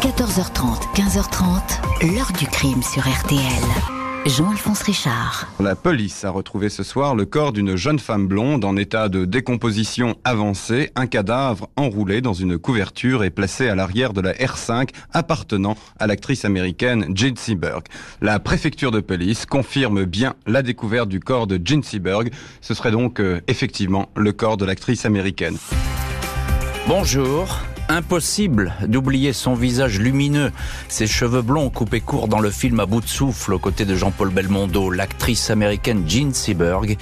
14h30, 15h30, l'heure du crime sur RTL. Jean-Alphonse Richard. La police a retrouvé ce soir le corps d'une jeune femme blonde en état de décomposition avancée, un cadavre enroulé dans une couverture et placé à l'arrière de la R5 appartenant à l'actrice américaine Jean Seberg. La préfecture de police confirme bien la découverte du corps de Jean Seberg. Ce serait donc euh, effectivement le corps de l'actrice américaine. Bonjour. Impossible d'oublier son visage lumineux, ses cheveux blonds coupés courts dans le film à bout de souffle aux côtés de Jean-Paul Belmondo. L'actrice américaine Jean Seberg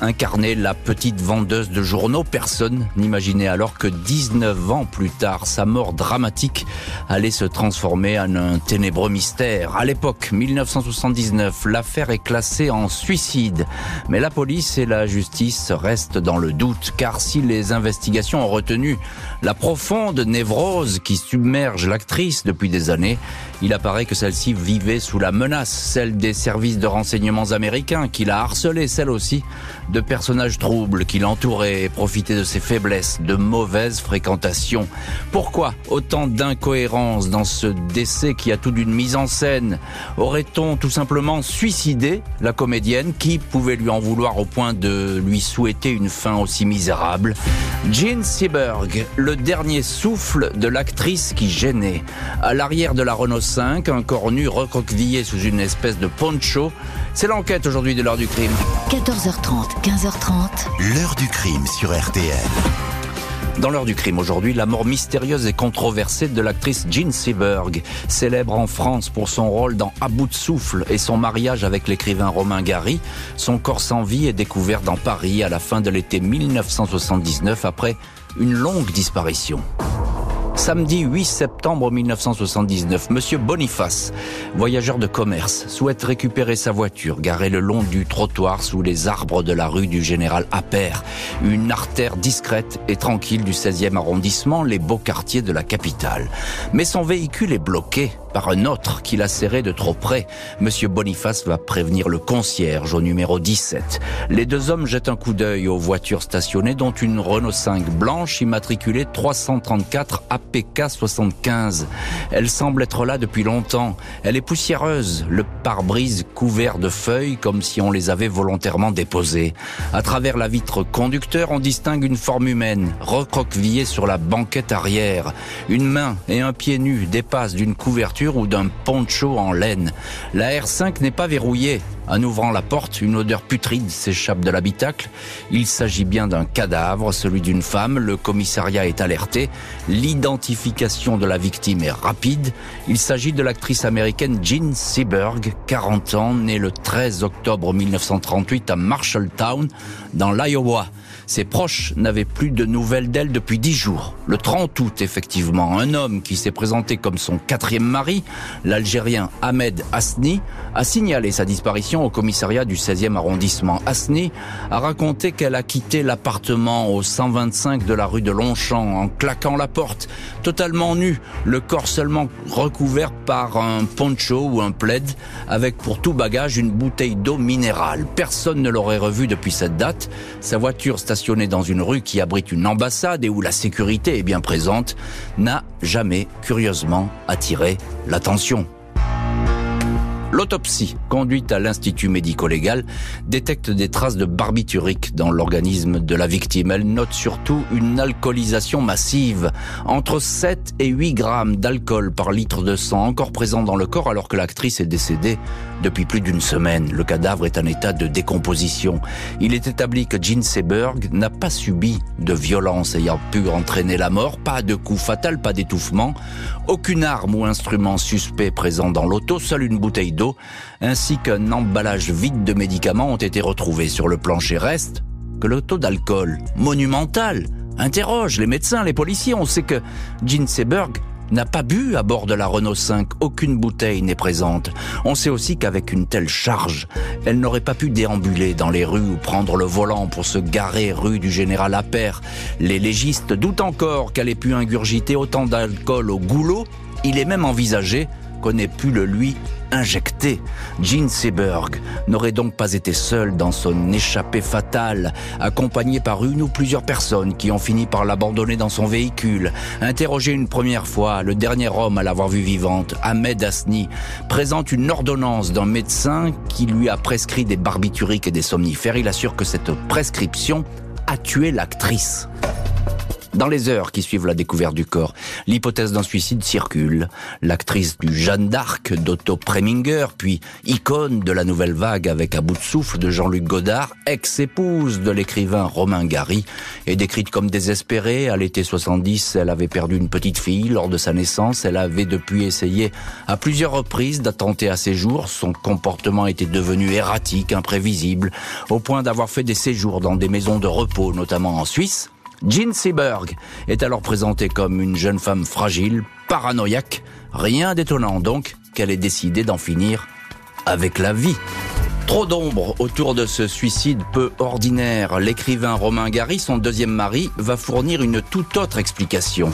incarnait la petite vendeuse de journaux. Personne n'imaginait alors que 19 ans plus tard, sa mort dramatique allait se transformer en un ténébreux mystère. À l'époque, 1979, l'affaire est classée en suicide. Mais la police et la justice restent dans le doute, car si les investigations ont retenu la profonde névrose qui submerge l'actrice depuis des années, il apparaît que celle-ci vivait sous la menace, celle des services de renseignements américains qui la harcelait, celle aussi de personnages troubles qui l'entouraient et profitaient de ses faiblesses, de mauvaises fréquentations. Pourquoi autant d'incohérences dans ce décès qui a tout d'une mise en scène? Aurait-on tout simplement suicidé la comédienne? Qui pouvait lui en vouloir au point de lui souhaiter une fin aussi misérable? Jean Seberg, le dernier souffle de l'actrice qui gênait. À l'arrière de la Renault 5, un corps nu recroquevillé sous une espèce de poncho. C'est l'enquête aujourd'hui de l'heure du crime. 14h30, 15h30. L'heure du crime sur RTL. Dans l'heure du crime aujourd'hui, la mort mystérieuse et controversée de l'actrice Jean Seberg, célèbre en France pour son rôle dans À bout de souffle et son mariage avec l'écrivain Romain Gary. Son corps sans vie est découvert dans Paris à la fin de l'été 1979 après une longue disparition. Samedi 8 septembre 1979, Monsieur Boniface, voyageur de commerce, souhaite récupérer sa voiture garée le long du trottoir sous les arbres de la rue du Général Appert, une artère discrète et tranquille du 16e arrondissement, les beaux quartiers de la capitale. Mais son véhicule est bloqué par un autre qui l'a serré de trop près. Monsieur Boniface va prévenir le concierge au numéro 17. Les deux hommes jettent un coup d'œil aux voitures stationnées, dont une Renault 5 blanche immatriculée 334 APK 75. Elle semble être là depuis longtemps. Elle est poussiéreuse, le pare-brise couvert de feuilles comme si on les avait volontairement déposées. À travers la vitre conducteur, on distingue une forme humaine, recroquevillée sur la banquette arrière. Une main et un pied nu dépassent d'une couverture ou d'un poncho en laine. La R5 n'est pas verrouillée. En ouvrant la porte, une odeur putride s'échappe de l'habitacle. Il s'agit bien d'un cadavre, celui d'une femme. Le commissariat est alerté. L'identification de la victime est rapide. Il s'agit de l'actrice américaine Jean Seberg, 40 ans, née le 13 octobre 1938 à Marshalltown, dans l'Iowa. Ses proches n'avaient plus de nouvelles d'elle depuis dix jours. Le 30 août, effectivement, un homme qui s'est présenté comme son quatrième mari, l'Algérien Ahmed Asni, a signalé sa disparition au commissariat du 16e arrondissement. Asni a raconté qu'elle a quitté l'appartement au 125 de la rue de Longchamp en claquant la porte, totalement nue, le corps seulement recouvert par un poncho ou un plaid, avec pour tout bagage une bouteille d'eau minérale. Personne ne l'aurait revu depuis cette date. Sa voiture stationnée dans une rue qui abrite une ambassade et où la sécurité est bien présente, n'a jamais, curieusement, attiré l'attention. L'autopsie, conduite à l'Institut médico-légal, détecte des traces de barbiturique dans l'organisme de la victime. Elle note surtout une alcoolisation massive, entre 7 et 8 grammes d'alcool par litre de sang encore présent dans le corps alors que l'actrice est décédée depuis plus d'une semaine. Le cadavre est en état de décomposition. Il est établi que Jean Seberg n'a pas subi de violence ayant pu entraîner la mort, pas de coup fatal, pas d'étouffement, aucune arme ou instrument suspect présent dans l'auto, seule une bouteille d'eau ainsi qu'un emballage vide de médicaments ont été retrouvés sur le plancher. Reste que le taux d'alcool, monumental, interroge les médecins, les policiers. On sait que Jean Seberg n'a pas bu à bord de la Renault 5, aucune bouteille n'est présente. On sait aussi qu'avec une telle charge, elle n'aurait pas pu déambuler dans les rues ou prendre le volant pour se garer rue du Général Appert. Les légistes doutent encore qu'elle ait pu ingurgiter autant d'alcool au goulot. Il est même envisagé qu'on ait pu le lui injecté. Gene Seberg n'aurait donc pas été seul dans son échappée fatale, accompagné par une ou plusieurs personnes qui ont fini par l'abandonner dans son véhicule. Interrogé une première fois, le dernier homme à l'avoir vue vivante, Ahmed Asni, présente une ordonnance d'un médecin qui lui a prescrit des barbituriques et des somnifères. Il assure que cette prescription a tué l'actrice. Dans les heures qui suivent la découverte du corps, l'hypothèse d'un suicide circule. L'actrice du Jeanne d'Arc d'Otto Preminger, puis icône de la nouvelle vague avec à bout de souffle de Jean-Luc Godard, ex-épouse de l'écrivain Romain Gary, est décrite comme désespérée. À l'été 70, elle avait perdu une petite fille lors de sa naissance. Elle avait depuis essayé à plusieurs reprises d'attenter à ses jours. Son comportement était devenu erratique, imprévisible, au point d'avoir fait des séjours dans des maisons de repos, notamment en Suisse. Jean Seberg est alors présentée comme une jeune femme fragile, paranoïaque. Rien d'étonnant donc qu'elle ait décidé d'en finir avec la vie. Trop d'ombre autour de ce suicide peu ordinaire. L'écrivain Romain Gary, son deuxième mari, va fournir une toute autre explication.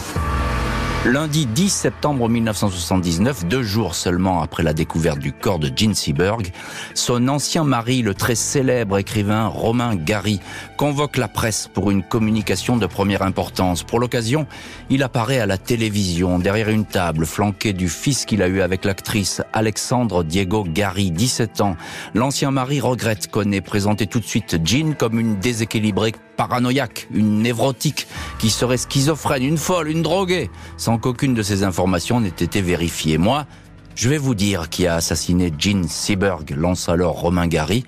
Lundi 10 septembre 1979, deux jours seulement après la découverte du corps de Gene Seberg, son ancien mari, le très célèbre écrivain Romain Gary, convoque la presse pour une communication de première importance. Pour l'occasion, il apparaît à la télévision, derrière une table, flanqué du fils qu'il a eu avec l'actrice Alexandre Diego Gary, 17 ans. L'ancien mari regrette qu'on ait présenté tout de suite Jean comme une déséquilibrée paranoïaque, une névrotique, qui serait schizophrène, une folle, une droguée, qu'aucune de ces informations n'ait été vérifiée. Moi, je vais vous dire qui a assassiné Jean Seberg, lance alors Romain Gary.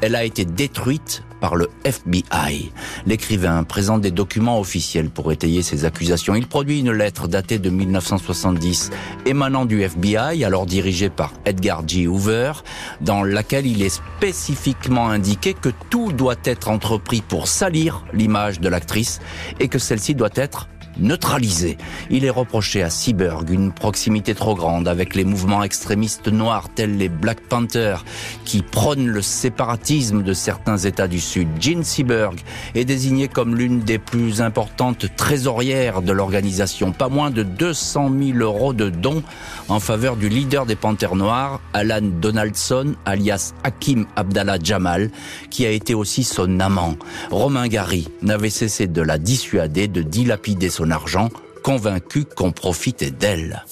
Elle a été détruite par le FBI. L'écrivain présente des documents officiels pour étayer ses accusations. Il produit une lettre datée de 1970 émanant du FBI, alors dirigé par Edgar G. Hoover, dans laquelle il est spécifiquement indiqué que tout doit être entrepris pour salir l'image de l'actrice et que celle-ci doit être neutralisé. Il est reproché à Seaberg une proximité trop grande avec les mouvements extrémistes noirs tels les Black Panthers qui prônent le séparatisme de certains États du Sud. Jean Seaberg est désigné comme l'une des plus importantes trésorières de l'organisation. Pas moins de 200 000 euros de dons en faveur du leader des Panthers noirs, Alan Donaldson, alias Hakim Abdallah Jamal, qui a été aussi son amant. Romain Gary n'avait cessé de la dissuader de dilapider son argent, convaincu qu'on profitait d'elle.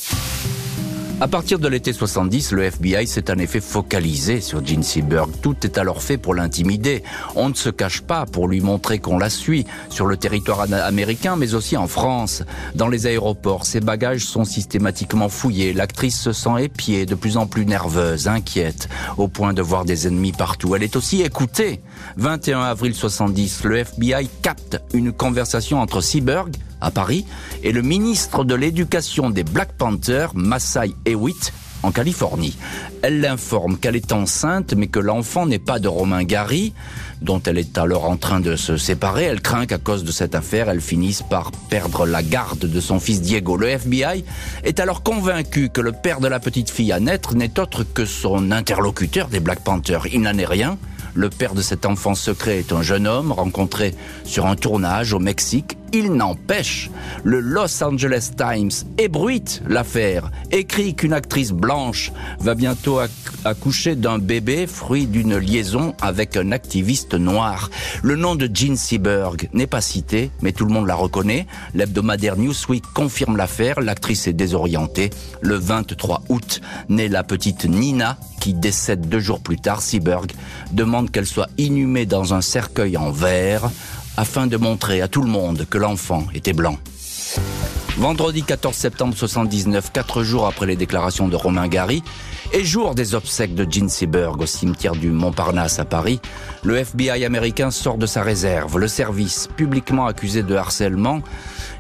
À partir de l'été 70, le FBI s'est en effet focalisé sur Gene Seberg. Tout est alors fait pour l'intimider. On ne se cache pas pour lui montrer qu'on la suit sur le territoire américain, mais aussi en France. Dans les aéroports, ses bagages sont systématiquement fouillés. L'actrice se sent épiée, de plus en plus nerveuse, inquiète, au point de voir des ennemis partout. Elle est aussi écoutée. 21 avril 70, le FBI capte une conversation entre Seberg, à Paris et le ministre de l'Éducation des Black Panthers, Masai Hewitt, en Californie. Elle l'informe qu'elle est enceinte, mais que l'enfant n'est pas de Romain Gary, dont elle est alors en train de se séparer. Elle craint qu'à cause de cette affaire, elle finisse par perdre la garde de son fils Diego. Le FBI est alors convaincu que le père de la petite fille à naître n'est autre que son interlocuteur des Black Panthers. Il n'en est rien. Le père de cet enfant secret est un jeune homme rencontré sur un tournage au Mexique. Il n'empêche, le Los Angeles Times ébruite l'affaire, écrit qu'une actrice blanche va bientôt accoucher d'un bébé fruit d'une liaison avec un activiste noir. Le nom de Jean Seberg n'est pas cité, mais tout le monde la reconnaît. L'hebdomadaire Newsweek confirme l'affaire, l'actrice est désorientée. Le 23 août naît la petite Nina qui décède deux jours plus tard, Seberg demande qu'elle soit inhumée dans un cercueil en verre afin de montrer à tout le monde que l'enfant était blanc. Vendredi 14 septembre 79, quatre jours après les déclarations de Romain Gary, et jour des obsèques de Gene Seberg au cimetière du Montparnasse à Paris, le FBI américain sort de sa réserve. Le service, publiquement accusé de harcèlement,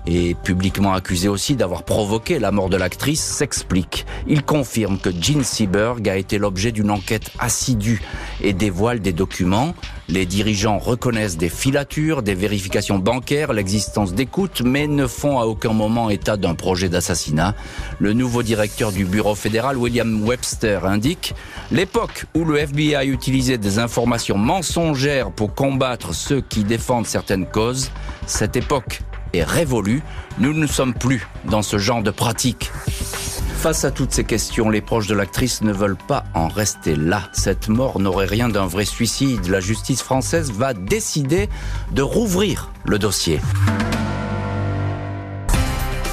et publiquement accusé aussi d'avoir provoqué la mort de l'actrice, s'explique. Il confirme que Gene Seberg a été l'objet d'une enquête assidue et dévoile des documents. Les dirigeants reconnaissent des filatures, des vérifications bancaires, l'existence d'écoutes, mais ne font à aucun moment état d'un projet d'assassinat. Le nouveau directeur du bureau fédéral, William Webster, indique l'époque où le FBI utilisait des informations mensongères pour combattre ceux qui défendent certaines causes, cette époque est révolue. Nous ne sommes plus dans ce genre de pratique. Face à toutes ces questions, les proches de l'actrice ne veulent pas en rester là. Cette mort n'aurait rien d'un vrai suicide. La justice française va décider de rouvrir le dossier.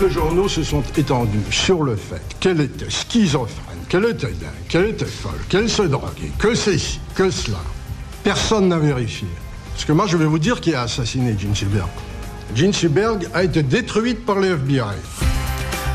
Les journaux se sont étendus sur le fait qu'elle était schizophrène, qu'elle était dingue, qu'elle était folle, qu'elle se droguait, que ceci, que cela. Personne n'a vérifié. Parce que moi, je vais vous dire qui a assassiné Jean Seberg. Jean Seberg a été détruite par les FBI.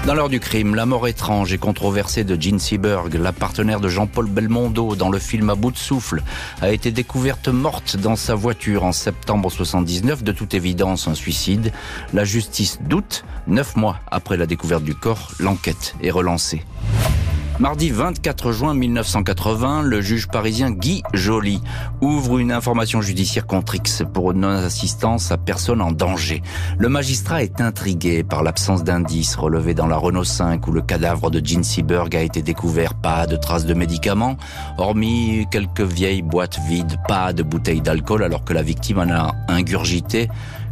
Dans l'heure du crime, la mort étrange et controversée de Jean Seberg, la partenaire de Jean-Paul Belmondo dans le film À bout de souffle, a été découverte morte dans sa voiture en septembre 79, de toute évidence un suicide. La justice doute. Neuf mois après la découverte du corps, l'enquête est relancée. Mardi 24 juin 1980, le juge parisien Guy Joly ouvre une information judiciaire contre X pour non-assistance à personne en danger. Le magistrat est intrigué par l'absence d'indices relevés dans la Renault 5 où le cadavre de Jean Seberg a été découvert. Pas de traces de médicaments, hormis quelques vieilles boîtes vides, pas de bouteilles d'alcool alors que la victime en a ingurgité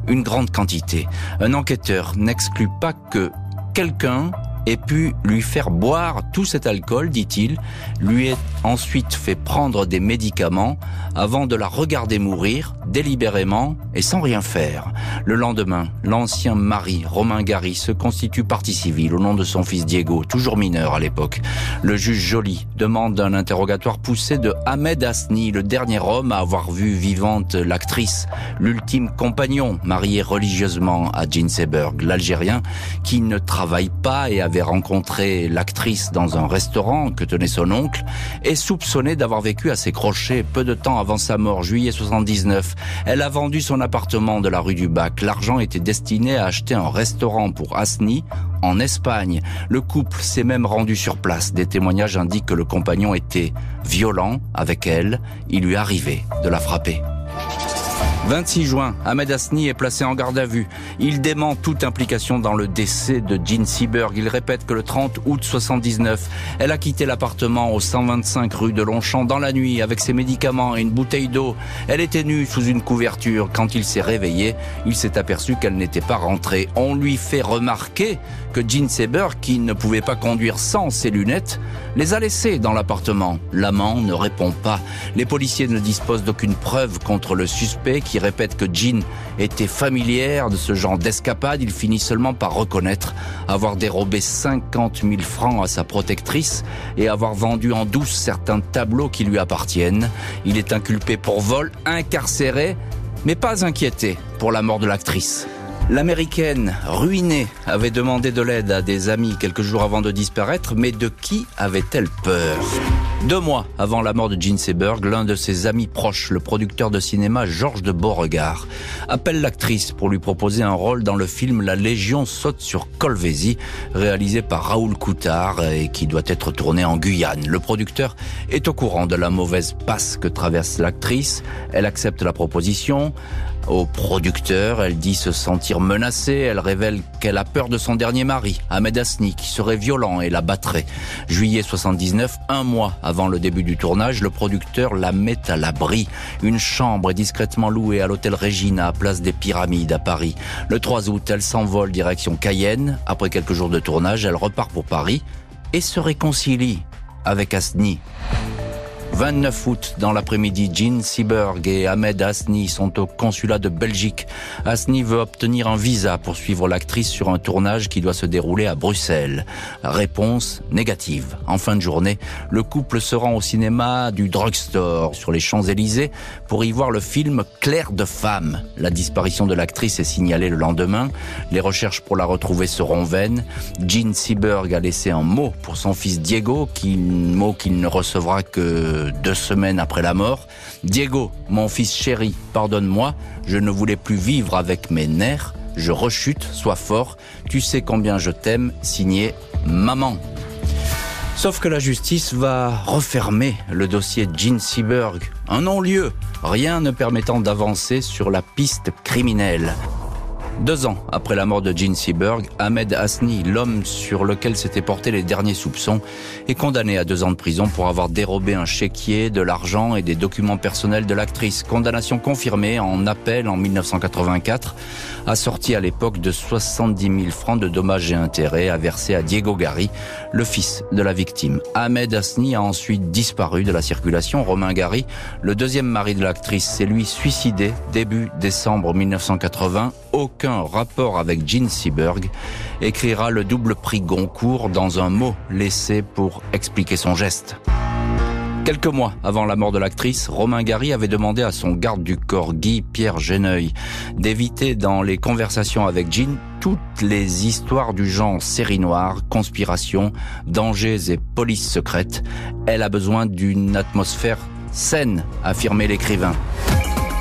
une grande quantité. Un enquêteur n'exclut pas que quelqu'un et pu lui faire boire tout cet alcool, dit-il, lui est ensuite fait prendre des médicaments avant de la regarder mourir délibérément et sans rien faire. Le lendemain, l'ancien mari, Romain Gary, se constitue partie civile au nom de son fils Diego, toujours mineur à l'époque. Le juge Joly demande un interrogatoire poussé de Ahmed Asni, le dernier homme à avoir vu vivante l'actrice, l'ultime compagnon marié religieusement à Jean Seberg, l'Algérien, qui ne travaille pas et avait rencontré l'actrice dans un restaurant que tenait son oncle, est soupçonné d'avoir vécu à ses crochets peu de temps avant sa mort, juillet 79. Elle a vendu son appartement de la rue du Bac. L'argent était destiné à acheter un restaurant pour Asni en Espagne. Le couple s'est même rendu sur place. Des témoignages indiquent que le compagnon était violent avec elle. Il lui arrivait de la frapper. 26 juin, Ahmed Asni est placé en garde à vue. Il dément toute implication dans le décès de Jean Seberg. Il répète que le 30 août 79, elle a quitté l'appartement au 125 rue de Longchamp dans la nuit avec ses médicaments et une bouteille d'eau. Elle était nue sous une couverture. Quand il s'est réveillé, il s'est aperçu qu'elle n'était pas rentrée. On lui fait remarquer que Jean Seberg, qui ne pouvait pas conduire sans ses lunettes, les a laissés dans l'appartement. L'amant ne répond pas. Les policiers ne disposent d'aucune preuve contre le suspect qui répète que Jean était familière de ce genre d'escapade. Il finit seulement par reconnaître avoir dérobé 50 000 francs à sa protectrice et avoir vendu en douce certains tableaux qui lui appartiennent. Il est inculpé pour vol, incarcéré, mais pas inquiété pour la mort de l'actrice. L'américaine, ruinée, avait demandé de l'aide à des amis quelques jours avant de disparaître, mais de qui avait-elle peur? Deux mois avant la mort de Jean Seberg, l'un de ses amis proches, le producteur de cinéma Georges de Beauregard, appelle l'actrice pour lui proposer un rôle dans le film La Légion saute sur Colvézi, réalisé par Raoul Coutard et qui doit être tourné en Guyane. Le producteur est au courant de la mauvaise passe que traverse l'actrice. Elle accepte la proposition. Au producteur, elle dit se sentir menacée, elle révèle qu'elle a peur de son dernier mari, Ahmed Asni, qui serait violent et la battrait. Juillet 79, un mois avant le début du tournage, le producteur la met à l'abri. Une chambre est discrètement louée à l'hôtel Regina, place des Pyramides à Paris. Le 3 août, elle s'envole direction Cayenne. Après quelques jours de tournage, elle repart pour Paris et se réconcilie avec Asni. 29 août, dans l'après-midi, Jean Seberg et Ahmed Asni sont au consulat de Belgique. Asni veut obtenir un visa pour suivre l'actrice sur un tournage qui doit se dérouler à Bruxelles. Réponse négative. En fin de journée, le couple se rend au cinéma du drugstore sur les Champs-Élysées pour y voir le film Claire de femme. La disparition de l'actrice est signalée le lendemain. Les recherches pour la retrouver seront vaines. Jean Seberg a laissé un mot pour son fils Diego, qui, mot qu'il ne recevra que deux semaines après la mort. Diego, mon fils chéri, pardonne-moi, je ne voulais plus vivre avec mes nerfs, je rechute, sois fort, tu sais combien je t'aime, signé Maman. Sauf que la justice va refermer le dossier Jean Seberg, un non-lieu, rien ne permettant d'avancer sur la piste criminelle. Deux ans après la mort de Gene Seberg, Ahmed Hasni, l'homme sur lequel s'étaient portés les derniers soupçons, est condamné à deux ans de prison pour avoir dérobé un chéquier, de l'argent et des documents personnels de l'actrice. Condamnation confirmée en appel en 1984, assortie à l'époque de 70 000 francs de dommages et intérêts à verser à Diego Gari, le fils de la victime. Ahmed Hasni a ensuite disparu de la circulation. Romain Gary, le deuxième mari de l'actrice, s'est lui suicidé début décembre 1980. Aucun rapport avec Gene Seberg écrira le double prix Goncourt dans un mot laissé pour expliquer son geste. Quelques mois avant la mort de l'actrice, Romain Gary avait demandé à son garde du corps, Guy Pierre Geneuil, d'éviter dans les conversations avec Jean toutes les histoires du genre série noire, conspiration, dangers et police secrète. Elle a besoin d'une atmosphère saine, affirmait l'écrivain.